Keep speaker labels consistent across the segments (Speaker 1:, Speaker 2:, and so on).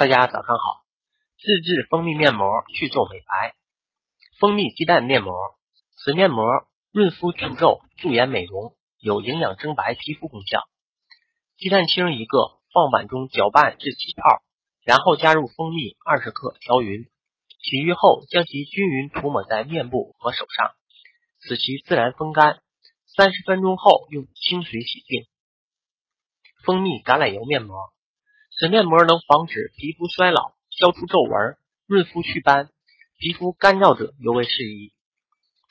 Speaker 1: 大家早上好，自制蜂蜜面膜去皱美白，蜂蜜鸡蛋面膜，此面膜润肤除皱、驻颜美容，有营养增白皮肤功效。鸡蛋清一个，放碗中搅拌至起泡，然后加入蜂蜜二十克调匀，洗浴后将其均匀涂抹在面部和手上，使其自然风干。三十分钟后用清水洗净。蜂蜜橄榄油面膜。此面膜能防止皮肤衰老、消除皱纹、润肤祛斑，皮肤干燥者尤为适宜。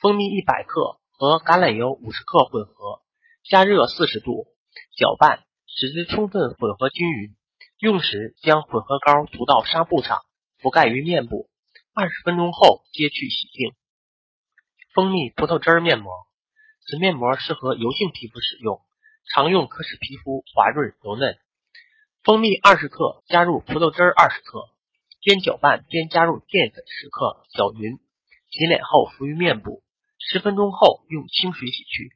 Speaker 1: 蜂蜜一百克和橄榄油五十克混合，加热四十度，搅拌，使之充分混合均匀。用时将混合膏涂到纱布上，覆盖于面部，二十分钟后揭去洗净。蜂蜜葡萄汁面膜，此面膜适合油性皮肤使用，常用可使皮肤滑润柔嫩。蜂蜜二十克，加入葡萄汁二十克，边搅拌边加入淀粉十克，搅匀。洗脸后敷于面部，十分钟后用清水洗去。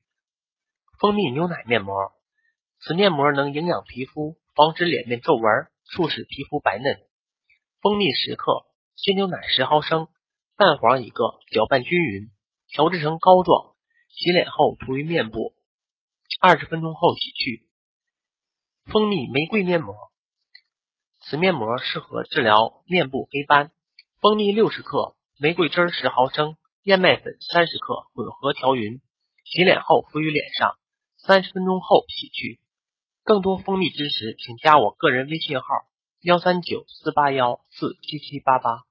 Speaker 1: 蜂蜜牛奶面膜，此面膜能营养皮肤，防止脸面皱纹，促使皮肤白嫩。蜂蜜十克，鲜牛奶十毫升，蛋黄一个，搅拌均匀，调制成膏状。洗脸后涂于面部，二十分钟后洗去。蜂蜜玫瑰面膜，此面膜适合治疗面部黑斑。蜂蜜六十克，玫瑰汁十毫升，燕麦粉三十克，混合调匀。洗脸后敷于脸上，三十分钟后洗去。更多蜂蜜知识，请加我个人微信号：幺三九四八幺四七七八八。